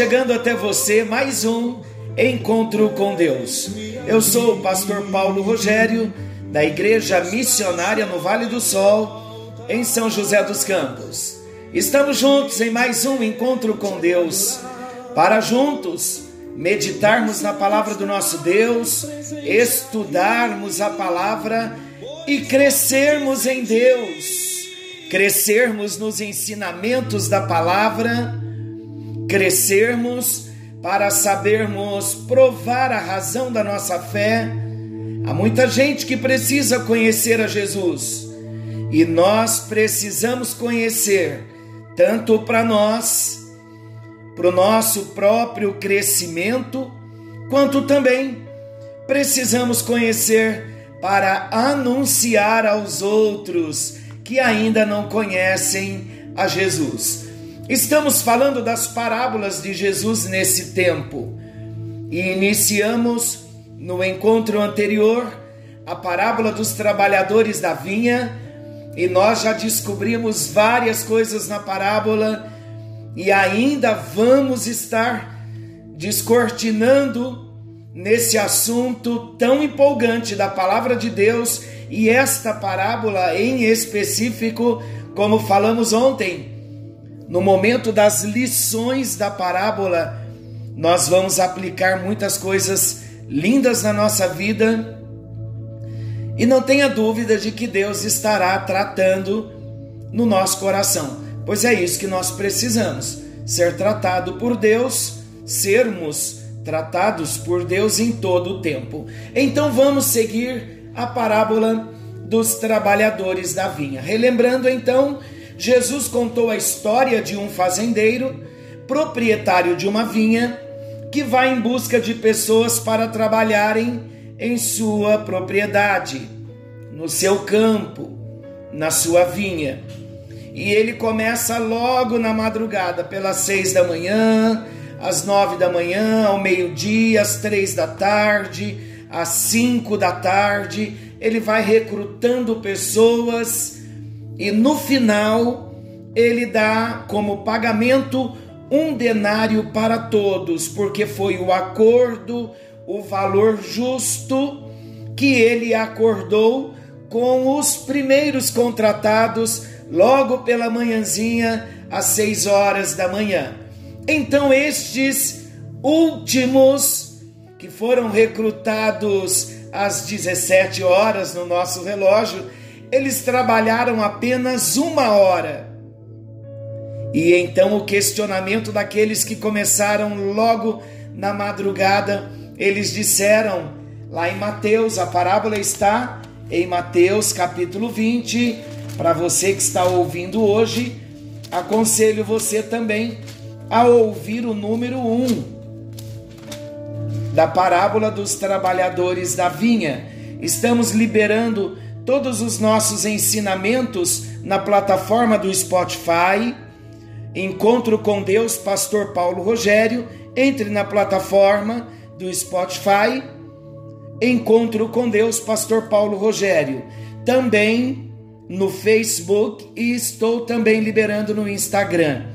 chegando até você mais um encontro com Deus. Eu sou o pastor Paulo Rogério, da Igreja Missionária no Vale do Sol, em São José dos Campos. Estamos juntos em mais um encontro com Deus, para juntos meditarmos na palavra do nosso Deus, estudarmos a palavra e crescermos em Deus, crescermos nos ensinamentos da palavra crescermos, para sabermos provar a razão da nossa fé. Há muita gente que precisa conhecer a Jesus e nós precisamos conhecer, tanto para nós, para o nosso próprio crescimento, quanto também precisamos conhecer para anunciar aos outros que ainda não conhecem a Jesus. Estamos falando das parábolas de Jesus nesse tempo. E iniciamos no encontro anterior a parábola dos trabalhadores da vinha e nós já descobrimos várias coisas na parábola e ainda vamos estar descortinando nesse assunto tão empolgante da palavra de Deus e esta parábola em específico, como falamos ontem no momento das lições da parábola, nós vamos aplicar muitas coisas lindas na nossa vida. E não tenha dúvida de que Deus estará tratando no nosso coração, pois é isso que nós precisamos: ser tratado por Deus, sermos tratados por Deus em todo o tempo. Então vamos seguir a parábola dos trabalhadores da vinha. Relembrando então Jesus contou a história de um fazendeiro, proprietário de uma vinha, que vai em busca de pessoas para trabalharem em sua propriedade, no seu campo, na sua vinha. E ele começa logo na madrugada, pelas seis da manhã, às nove da manhã, ao meio-dia, às três da tarde, às cinco da tarde. Ele vai recrutando pessoas e no final ele dá como pagamento um denário para todos, porque foi o acordo, o valor justo que ele acordou com os primeiros contratados logo pela manhãzinha às seis horas da manhã. Então estes últimos que foram recrutados às 17 horas no nosso relógio, eles trabalharam apenas uma hora. E então o questionamento daqueles que começaram logo na madrugada, eles disseram, lá em Mateus, a parábola está em Mateus capítulo 20. Para você que está ouvindo hoje, aconselho você também a ouvir o número 1 da parábola dos trabalhadores da vinha. Estamos liberando todos os nossos ensinamentos na plataforma do Spotify. Encontro com Deus, Pastor Paulo Rogério. Entre na plataforma do Spotify. Encontro com Deus, Pastor Paulo Rogério. Também no Facebook e estou também liberando no Instagram.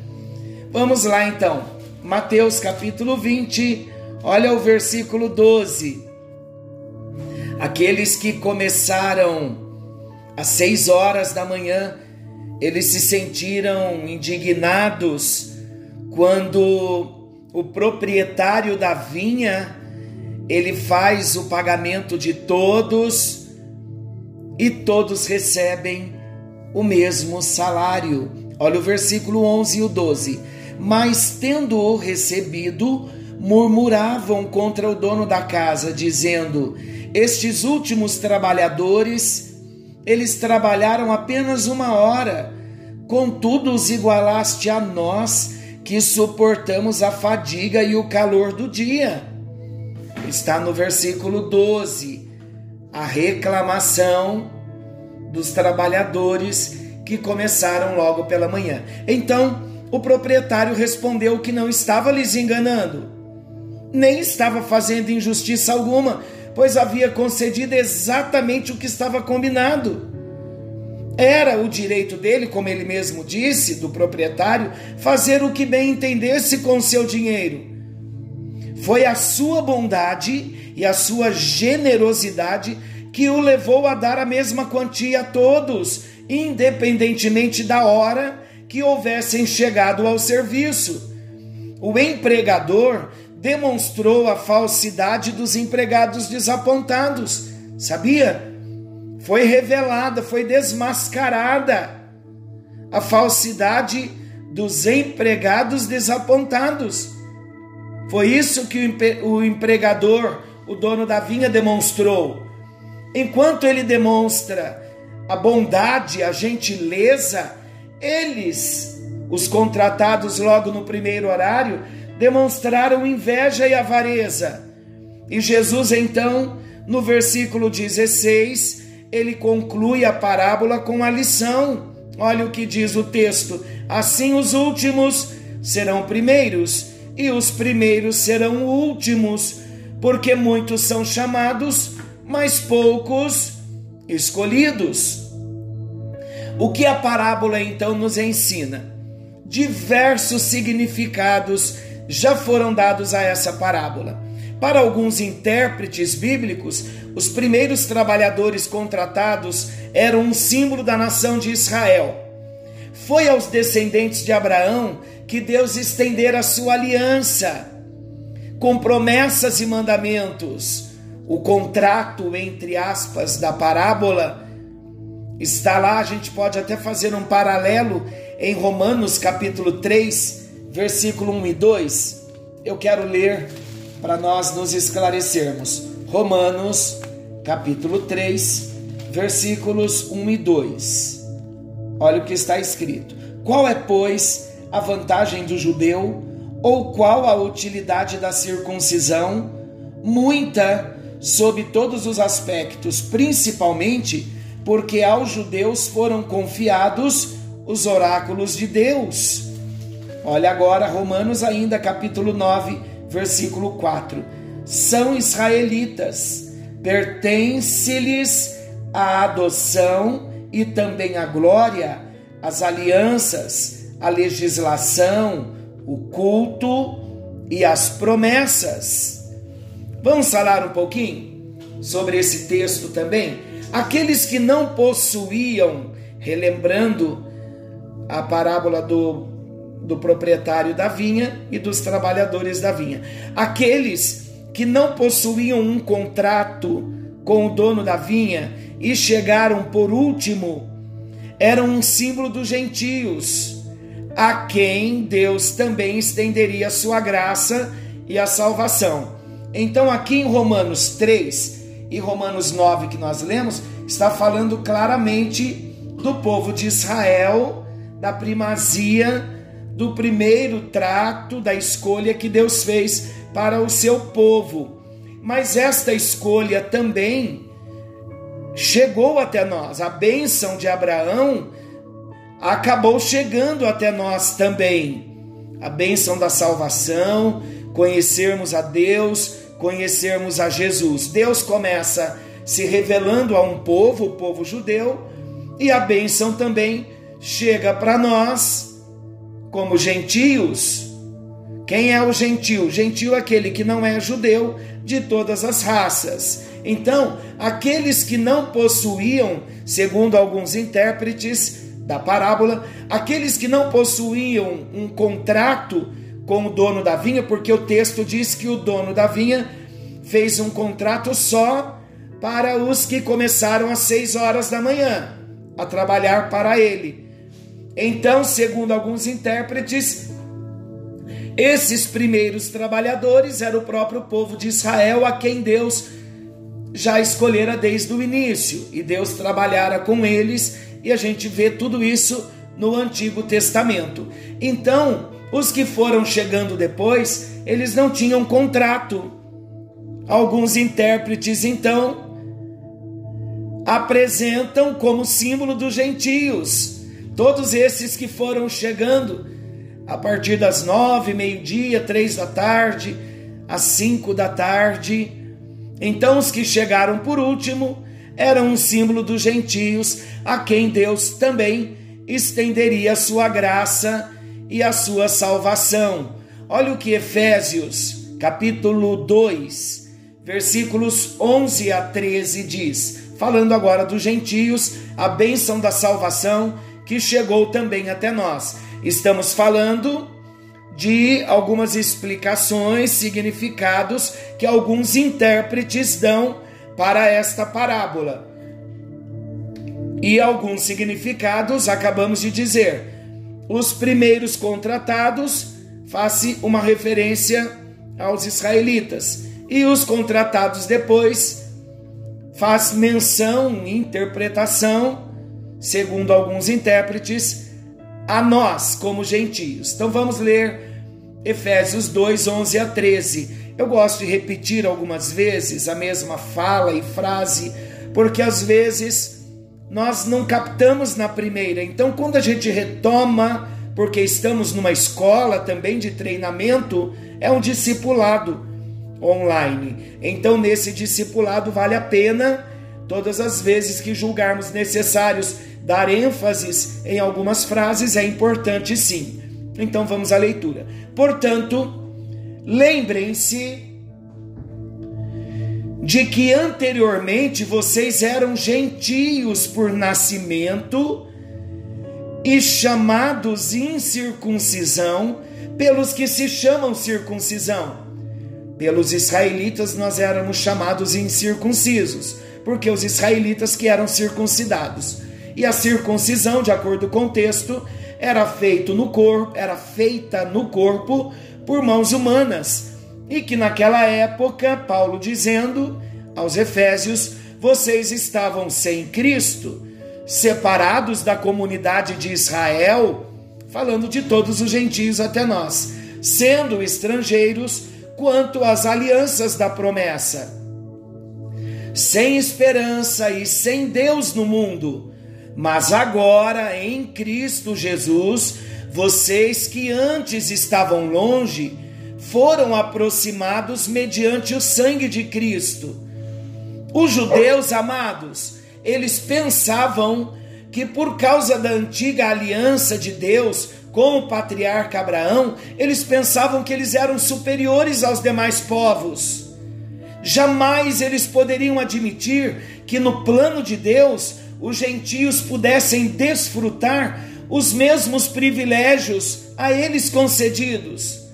Vamos lá então. Mateus capítulo 20, olha o versículo 12. Aqueles que começaram às seis horas da manhã, eles se sentiram indignados quando o proprietário da vinha ele faz o pagamento de todos e todos recebem o mesmo salário. Olha o versículo 11 e o 12. Mas tendo-o recebido, murmuravam contra o dono da casa, dizendo: Estes últimos trabalhadores, eles trabalharam apenas uma hora, contudo os igualaste a nós, que suportamos a fadiga e o calor do dia. Está no versículo 12, a reclamação dos trabalhadores que começaram logo pela manhã. Então, o proprietário respondeu que não estava lhes enganando, nem estava fazendo injustiça alguma, pois havia concedido exatamente o que estava combinado. Era o direito dele, como ele mesmo disse, do proprietário, fazer o que bem entendesse com seu dinheiro. Foi a sua bondade e a sua generosidade que o levou a dar a mesma quantia a todos, independentemente da hora que houvessem chegado ao serviço. O empregador demonstrou a falsidade dos empregados desapontados. Sabia? Foi revelada, foi desmascarada a falsidade dos empregados desapontados. Foi isso que o empregador, o dono da vinha, demonstrou. Enquanto ele demonstra a bondade, a gentileza, eles, os contratados logo no primeiro horário, demonstraram inveja e avareza. E Jesus, então, no versículo 16, ele conclui a parábola com a lição. Olha o que diz o texto: Assim os últimos serão primeiros, e os primeiros serão últimos, porque muitos são chamados, mas poucos escolhidos. O que a parábola então nos ensina? Diversos significados já foram dados a essa parábola. Para alguns intérpretes bíblicos, os primeiros trabalhadores contratados eram um símbolo da nação de Israel. Foi aos descendentes de Abraão que Deus estendera a sua aliança, com promessas e mandamentos. O contrato, entre aspas, da parábola está lá, a gente pode até fazer um paralelo em Romanos capítulo 3, versículo 1 e 2, eu quero ler para nós nos esclarecermos. Romanos, capítulo 3, versículos 1 e 2. Olha o que está escrito: Qual é, pois, a vantagem do judeu, ou qual a utilidade da circuncisão? Muita, sob todos os aspectos, principalmente porque aos judeus foram confiados os oráculos de Deus Olha agora Romanos ainda capítulo 9, versículo 4. São israelitas, pertence-lhes a adoção e também a glória, as alianças, a legislação, o culto e as promessas. Vamos falar um pouquinho sobre esse texto também? Aqueles que não possuíam, relembrando a parábola do do proprietário da vinha e dos trabalhadores da vinha. Aqueles que não possuíam um contrato com o dono da vinha e chegaram por último eram um símbolo dos gentios, a quem Deus também estenderia a sua graça e a salvação. Então, aqui em Romanos 3 e Romanos 9 que nós lemos, está falando claramente do povo de Israel, da primazia do primeiro trato da escolha que Deus fez para o seu povo. Mas esta escolha também chegou até nós. A bênção de Abraão acabou chegando até nós também. A bênção da salvação, conhecermos a Deus, conhecermos a Jesus. Deus começa se revelando a um povo, o povo judeu, e a bênção também chega para nós como gentios. Quem é o gentio? Gentio é aquele que não é judeu de todas as raças. Então, aqueles que não possuíam, segundo alguns intérpretes da parábola, aqueles que não possuíam um contrato com o dono da vinha, porque o texto diz que o dono da vinha fez um contrato só para os que começaram às seis horas da manhã a trabalhar para ele. Então, segundo alguns intérpretes, esses primeiros trabalhadores eram o próprio povo de Israel a quem Deus já escolhera desde o início, e Deus trabalhara com eles, e a gente vê tudo isso no Antigo Testamento. Então, Os que foram chegando depois, eles não tinham contrato. Alguns intérpretes, então, apresentam como símbolo dos gentios todos esses que foram chegando a partir das nove, meio-dia, três da tarde, às cinco da tarde. Então, os que chegaram por último eram um símbolo dos gentios, a quem Deus também estenderia a sua graça e a sua salvação. Olha o que Efésios, capítulo 2, versículos 11 a 13 diz, falando agora dos gentios, a bênção da salvação que chegou também até nós. Estamos falando de algumas explicações, significados que alguns intérpretes dão para esta parábola. E alguns significados acabamos de dizer. Os primeiros contratados faz uma referência aos israelitas e os contratados depois faz menção, interpretação, segundo alguns intérpretes, a nós como gentios. Então vamos ler Efésios 2, 11 a 13. Eu gosto de repetir algumas vezes a mesma fala e frase, porque às vezes nós não captamos na primeira. Então, quando a gente retoma, porque estamos numa escola também de treinamento, é um discipulado online. Então, nesse discipulado, vale a pena, todas as vezes que julgarmos necessários dar ênfases em algumas frases, é importante sim. Então, vamos à leitura. Portanto, lembrem-se de que anteriormente vocês eram gentios por nascimento e chamados incircuncisão pelos que se chamam circuncisão. Pelos israelitas nós éramos chamados incircuncisos, porque os israelitas que eram circuncidados. E a circuncisão, de acordo com o texto, era feito no corpo, era feita no corpo por mãos humanas. E que naquela época, Paulo dizendo aos Efésios, vocês estavam sem Cristo, separados da comunidade de Israel, falando de todos os gentios até nós, sendo estrangeiros quanto às alianças da promessa, sem esperança e sem Deus no mundo, mas agora em Cristo Jesus, vocês que antes estavam longe, foram aproximados mediante o sangue de Cristo. Os judeus amados, eles pensavam que por causa da antiga aliança de Deus com o patriarca Abraão, eles pensavam que eles eram superiores aos demais povos. Jamais eles poderiam admitir que no plano de Deus os gentios pudessem desfrutar os mesmos privilégios a eles concedidos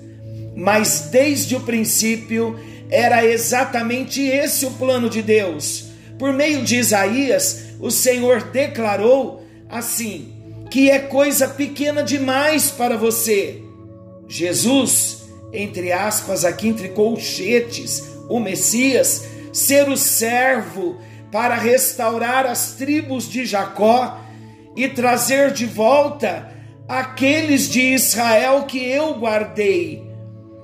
mas desde o princípio era exatamente esse o plano de Deus. Por meio de Isaías, o Senhor declarou assim: que é coisa pequena demais para você. Jesus, entre aspas, aqui entre colchetes, o Messias, ser o servo para restaurar as tribos de Jacó e trazer de volta aqueles de Israel que eu guardei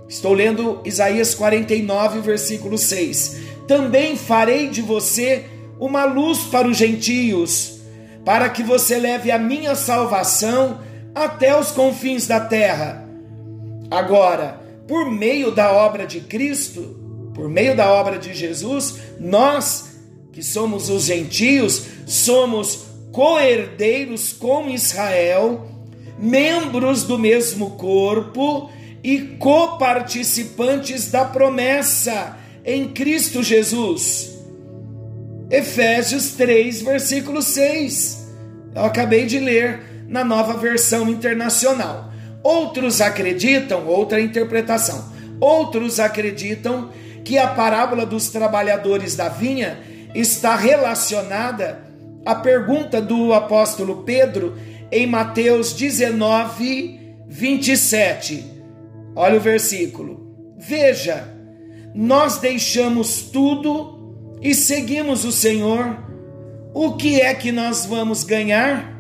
Estou lendo Isaías 49, versículo 6. Também farei de você uma luz para os gentios, para que você leve a minha salvação até os confins da terra. Agora, por meio da obra de Cristo, por meio da obra de Jesus, nós, que somos os gentios, somos co-herdeiros com Israel, membros do mesmo corpo e coparticipantes da promessa em Cristo Jesus. Efésios 3, versículo 6. Eu acabei de ler na nova versão internacional. Outros acreditam, outra interpretação, outros acreditam que a parábola dos trabalhadores da vinha está relacionada à pergunta do apóstolo Pedro em Mateus 19, 27 Olha o versículo. Veja, nós deixamos tudo e seguimos o Senhor. O que é que nós vamos ganhar?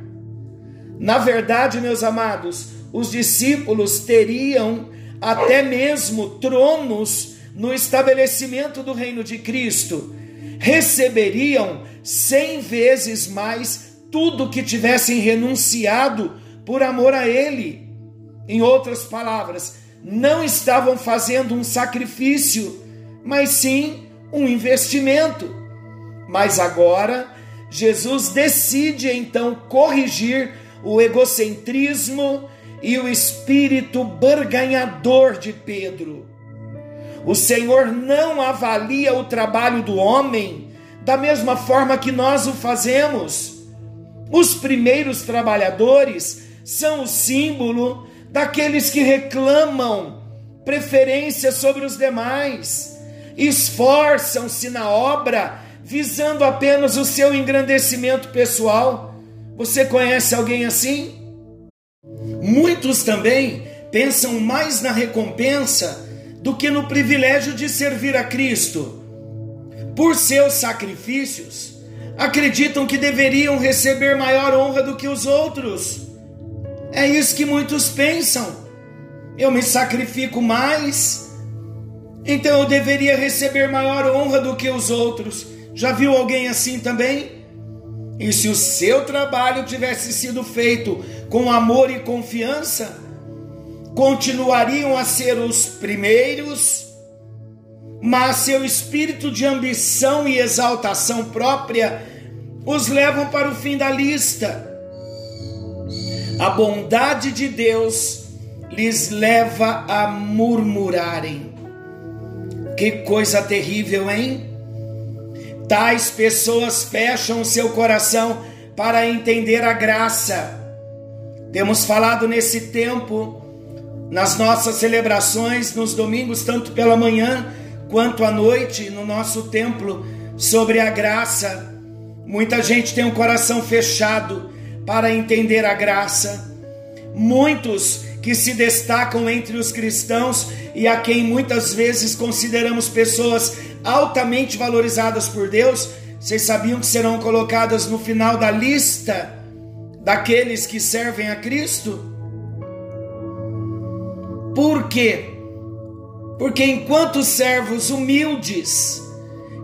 Na verdade, meus amados, os discípulos teriam até mesmo tronos no estabelecimento do reino de Cristo, receberiam cem vezes mais tudo que tivessem renunciado por amor a Ele. Em outras palavras, não estavam fazendo um sacrifício, mas sim um investimento. Mas agora, Jesus decide então corrigir o egocentrismo e o espírito barganhador de Pedro. O Senhor não avalia o trabalho do homem da mesma forma que nós o fazemos. Os primeiros trabalhadores são o símbolo daqueles que reclamam preferência sobre os demais, esforçam-se na obra visando apenas o seu engrandecimento pessoal. Você conhece alguém assim? Muitos também pensam mais na recompensa do que no privilégio de servir a Cristo. Por seus sacrifícios, acreditam que deveriam receber maior honra do que os outros. É isso que muitos pensam. Eu me sacrifico mais, então eu deveria receber maior honra do que os outros. Já viu alguém assim também? E se o seu trabalho tivesse sido feito com amor e confiança, continuariam a ser os primeiros, mas seu espírito de ambição e exaltação própria os levam para o fim da lista. A bondade de Deus lhes leva a murmurarem. Que coisa terrível, hein? Tais pessoas fecham seu coração para entender a graça. Temos falado nesse tempo, nas nossas celebrações, nos domingos, tanto pela manhã quanto à noite, no nosso templo, sobre a graça. Muita gente tem um coração fechado para entender a graça. Muitos que se destacam entre os cristãos e a quem muitas vezes consideramos pessoas altamente valorizadas por Deus, vocês sabiam que serão colocadas no final da lista daqueles que servem a Cristo? Por quê? Porque enquanto servos humildes,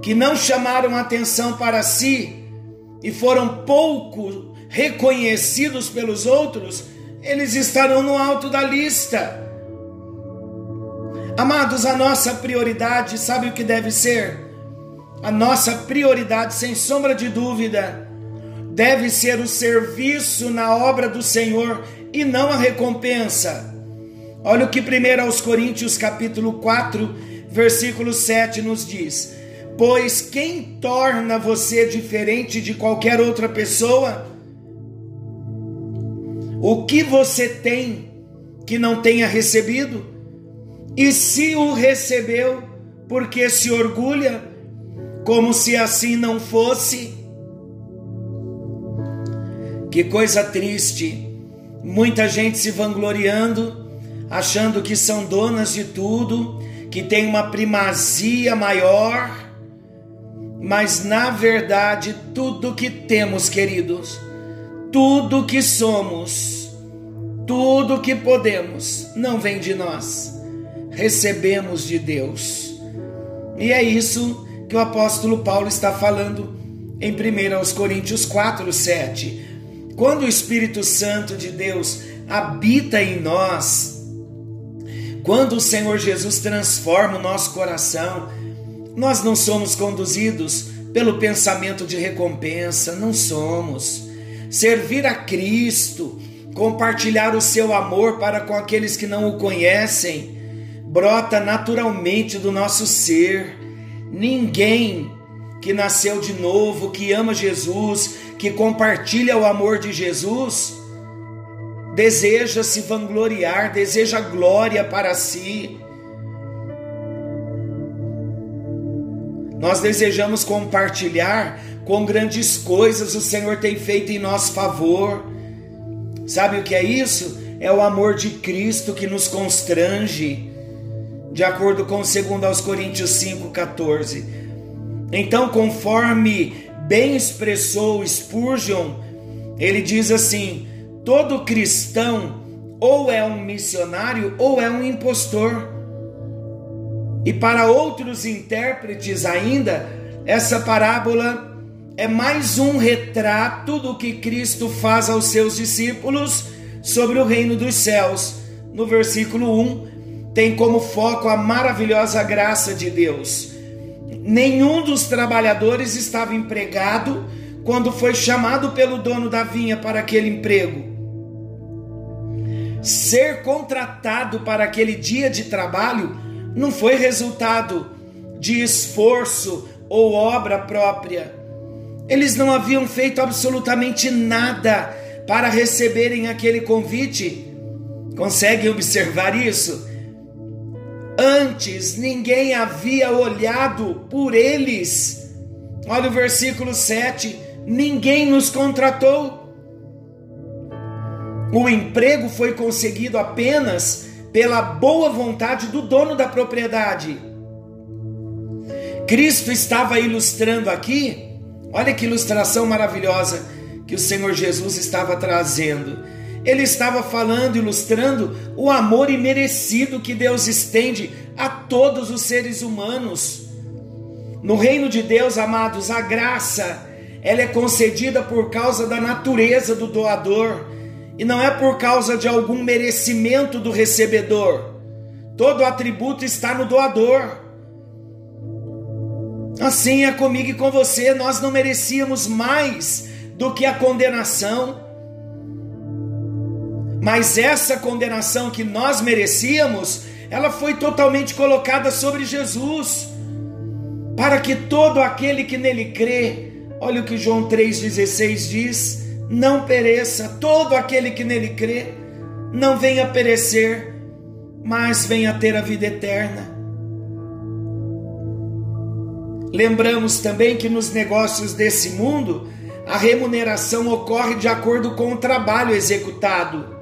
que não chamaram atenção para si e foram pouco reconhecidos pelos outros, eles estarão no alto da lista. Amados, a nossa prioridade, sabe o que deve ser? A nossa prioridade, sem sombra de dúvida, deve ser o serviço na obra do Senhor e não a recompensa. Olha o que 1 aos Coríntios capítulo 4, versículo 7 nos diz: Pois quem torna você diferente de qualquer outra pessoa? o que você tem que não tenha recebido? E se o recebeu, porque se orgulha, como se assim não fosse? Que coisa triste! Muita gente se vangloriando, achando que são donas de tudo, que tem uma primazia maior, mas na verdade, tudo que temos, queridos, tudo que somos, tudo que podemos, não vem de nós, recebemos de Deus. E é isso que o apóstolo Paulo está falando em 1 Coríntios 4, 7. Quando o Espírito Santo de Deus habita em nós, quando o Senhor Jesus transforma o nosso coração, nós não somos conduzidos pelo pensamento de recompensa, não somos servir a Cristo, compartilhar o seu amor para com aqueles que não o conhecem, brota naturalmente do nosso ser. Ninguém que nasceu de novo, que ama Jesus, que compartilha o amor de Jesus, deseja se vangloriar, deseja glória para si. Nós desejamos compartilhar com grandes coisas o Senhor tem feito em nosso favor. Sabe o que é isso? É o amor de Cristo que nos constrange, de acordo com 2 aos Coríntios 5,14. Então, conforme bem expressou Spurgeon, ele diz assim: todo cristão ou é um missionário ou é um impostor. E para outros intérpretes ainda, essa parábola é mais um retrato do que Cristo faz aos seus discípulos sobre o reino dos céus. No versículo 1, tem como foco a maravilhosa graça de Deus. Nenhum dos trabalhadores estava empregado quando foi chamado pelo dono da vinha para aquele emprego. Ser contratado para aquele dia de trabalho não foi resultado de esforço ou obra própria. Eles não haviam feito absolutamente nada para receberem aquele convite. Conseguem observar isso? Antes ninguém havia olhado por eles. Olha o versículo 7: ninguém nos contratou. O emprego foi conseguido apenas pela boa vontade do dono da propriedade. Cristo estava ilustrando aqui, olha que ilustração maravilhosa que o Senhor Jesus estava trazendo. Ele estava falando, ilustrando o amor imerecido que Deus estende a todos os seres humanos. No reino de Deus, amados, a graça, ela é concedida por causa da natureza do doador e não é por causa de algum merecimento do recebedor. Todo atributo está no doador. Assim é comigo e com você, nós não merecíamos mais do que a condenação. Mas essa condenação que nós merecíamos, ela foi totalmente colocada sobre Jesus, para que todo aquele que nele crê, olha o que João 3,16 diz: não pereça, todo aquele que nele crê, não venha perecer, mas venha ter a vida eterna. Lembramos também que nos negócios desse mundo, a remuneração ocorre de acordo com o trabalho executado.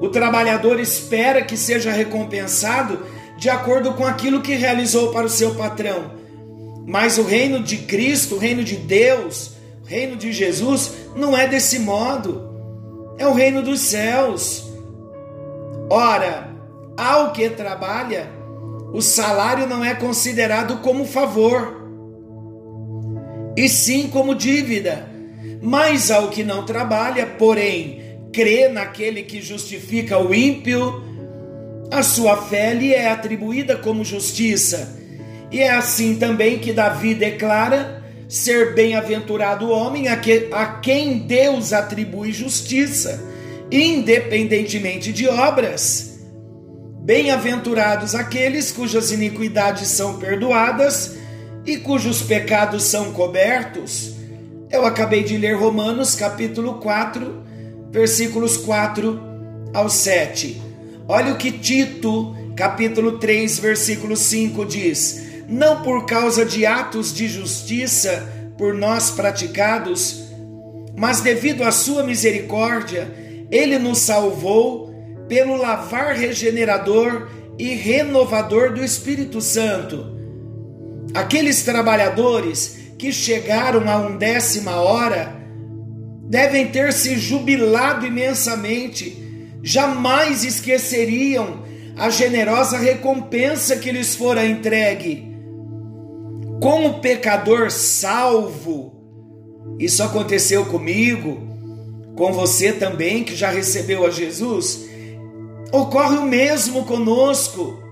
O trabalhador espera que seja recompensado de acordo com aquilo que realizou para o seu patrão. Mas o reino de Cristo, o reino de Deus, reino de Jesus, não é desse modo. É o reino dos céus. Ora, ao que trabalha, o salário não é considerado como favor, e sim como dívida. Mas ao que não trabalha, porém, crê naquele que justifica o ímpio, a sua fé lhe é atribuída como justiça. E é assim também que Davi declara ser bem-aventurado o homem a, que, a quem Deus atribui justiça, independentemente de obras. Bem-aventurados aqueles cujas iniquidades são perdoadas e cujos pecados são cobertos. Eu acabei de ler Romanos capítulo 4, versículos 4 ao 7. Olha o que Tito, capítulo 3, versículo 5 diz: Não por causa de atos de justiça por nós praticados, mas devido à sua misericórdia, ele nos salvou pelo lavar regenerador e renovador do Espírito Santo. Aqueles trabalhadores que chegaram a undécima hora devem ter se jubilado imensamente, jamais esqueceriam a generosa recompensa que lhes fora entregue. Como pecador salvo, isso aconteceu comigo, com você também que já recebeu a Jesus, ocorre o mesmo conosco.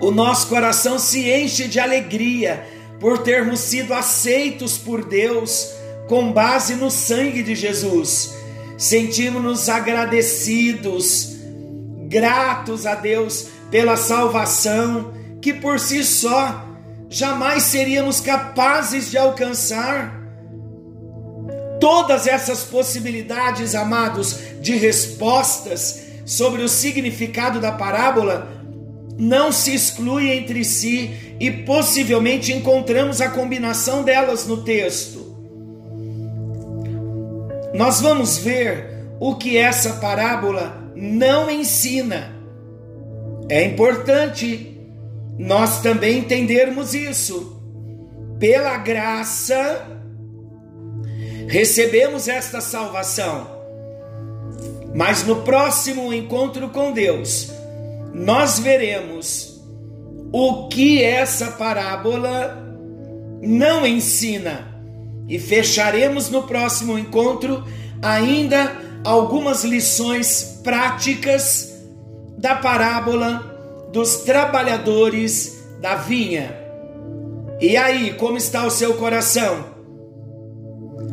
O nosso coração se enche de alegria por termos sido aceitos por Deus com base no sangue de Jesus. Sentimos-nos agradecidos, gratos a Deus pela salvação que por si só jamais seríamos capazes de alcançar. Todas essas possibilidades, amados, de respostas sobre o significado da parábola não se excluem entre si e possivelmente encontramos a combinação delas no texto. Nós vamos ver o que essa parábola não ensina. É importante nós também entendermos isso. Pela graça, recebemos esta salvação. Mas no próximo encontro com Deus, nós veremos o que essa parábola não ensina e fecharemos no próximo encontro ainda algumas lições práticas da parábola dos trabalhadores da vinha. E aí, como está o seu coração?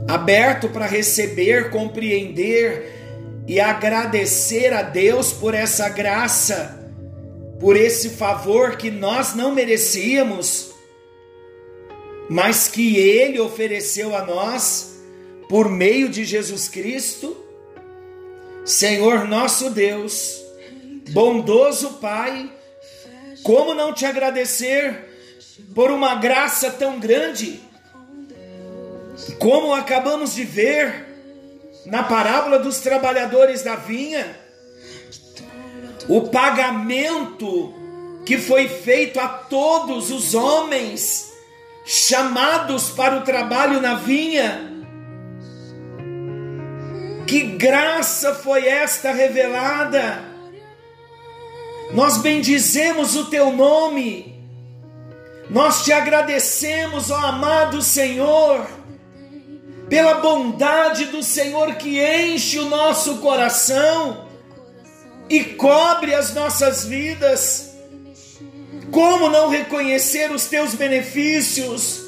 Aberto para receber, compreender e agradecer a Deus por essa graça, por esse favor que nós não merecíamos, mas que Ele ofereceu a nós por meio de Jesus Cristo? Senhor nosso Deus, bondoso Pai, como não te agradecer por uma graça tão grande? Como acabamos de ver na parábola dos trabalhadores da vinha, o pagamento que foi feito a todos os homens chamados para o trabalho na vinha. Que graça foi esta revelada! Nós bendizemos o teu nome, nós te agradecemos, ó amado Senhor, pela bondade do Senhor que enche o nosso coração e cobre as nossas vidas. Como não reconhecer os teus benefícios?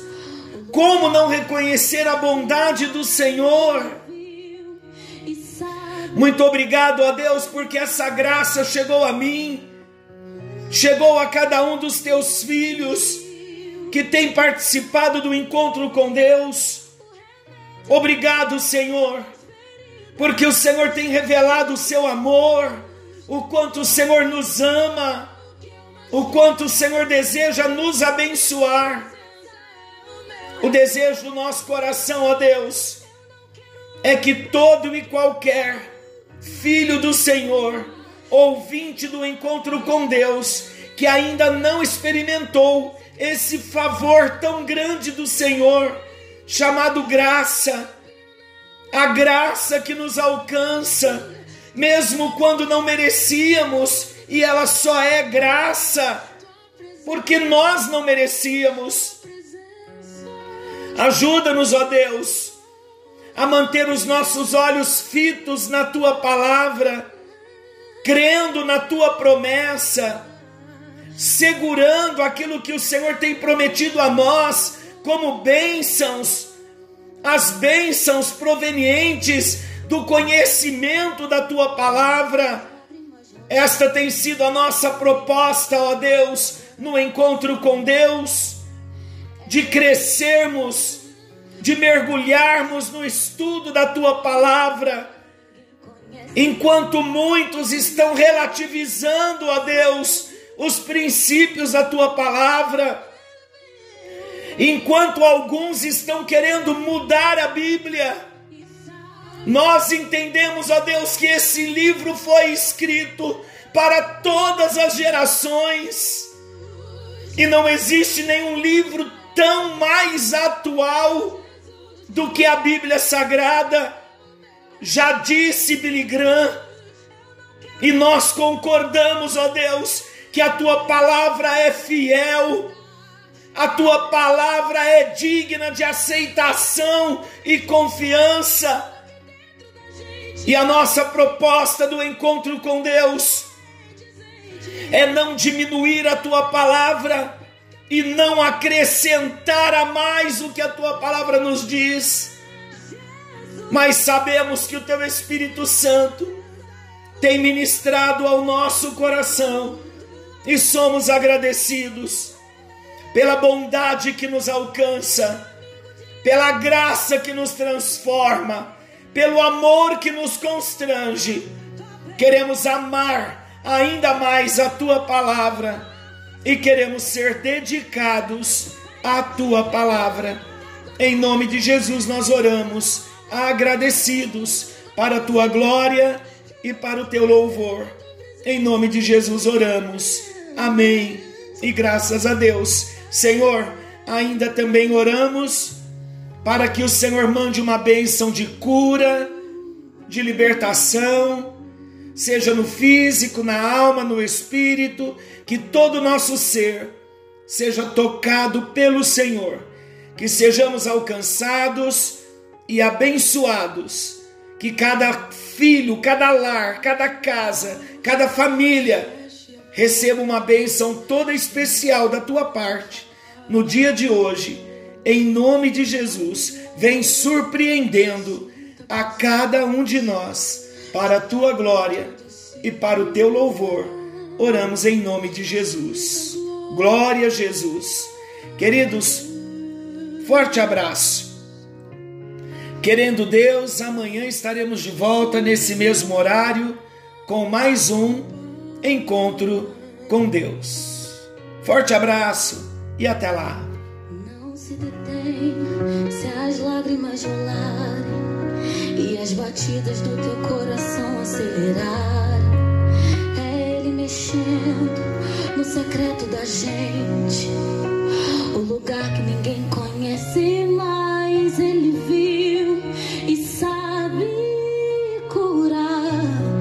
Como não reconhecer a bondade do Senhor? Muito obrigado a Deus, porque essa graça chegou a mim, chegou a cada um dos teus filhos que tem participado do encontro com Deus. Obrigado, Senhor, porque o Senhor tem revelado o seu amor, o quanto o Senhor nos ama, o quanto o Senhor deseja nos abençoar. O desejo do nosso coração, ó Deus, é que todo e qualquer filho do Senhor, ouvinte do encontro com Deus, que ainda não experimentou esse favor tão grande do Senhor, chamado graça, a graça que nos alcança, mesmo quando não merecíamos, e ela só é graça, porque nós não merecíamos. Ajuda-nos, ó Deus, a manter os nossos olhos fitos na tua palavra, crendo na tua promessa, segurando aquilo que o Senhor tem prometido a nós como bênçãos, as bênçãos provenientes do conhecimento da tua palavra. Esta tem sido a nossa proposta, ó Deus, no encontro com Deus, de crescermos, de mergulharmos no estudo da tua palavra. Enquanto muitos estão relativizando, ó Deus, os princípios da tua palavra, enquanto alguns estão querendo mudar a Bíblia, nós entendemos, ó Deus, que esse livro foi escrito para todas as gerações, e não existe nenhum livro tão mais atual do que a Bíblia Sagrada. Já disse Billy Graham, e nós concordamos, ó Deus, que a tua palavra é fiel a tua palavra é digna de aceitação e confiança. E a nossa proposta do encontro com Deus é não diminuir a tua palavra e não acrescentar a mais o que a tua palavra nos diz. Mas sabemos que o teu Espírito Santo tem ministrado ao nosso coração e somos agradecidos pela bondade que nos alcança, pela graça que nos transforma, pelo amor que nos constrange. Queremos amar ainda mais a tua palavra e queremos ser dedicados à tua palavra. Em nome de Jesus nós oramos, agradecidos para a tua glória e para o teu louvor. Em nome de Jesus oramos. Amém. E graças a Deus. Senhor, ainda também oramos para que o Senhor mande uma bênção de cura, de libertação, seja no físico, na alma, no espírito, que todo o nosso ser seja tocado pelo Senhor, que sejamos alcançados e abençoados, que cada filho, cada lar, cada casa, cada família receba uma bênção toda especial da tua parte no dia de hoje. Em nome de Jesus, vem surpreendendo a cada um de nós para a tua glória e para o teu louvor. Oramos em nome de Jesus. Glória a Jesus. Queridos, forte abraço. Querendo Deus, amanhã estaremos de volta nesse mesmo horário com mais um encontro com Deus. Forte abraço e até lá. Não se detém se as lágrimas rolarem e as batidas do teu coração acelerarem. É Ele mexendo no secreto da gente, o lugar que ninguém conhece.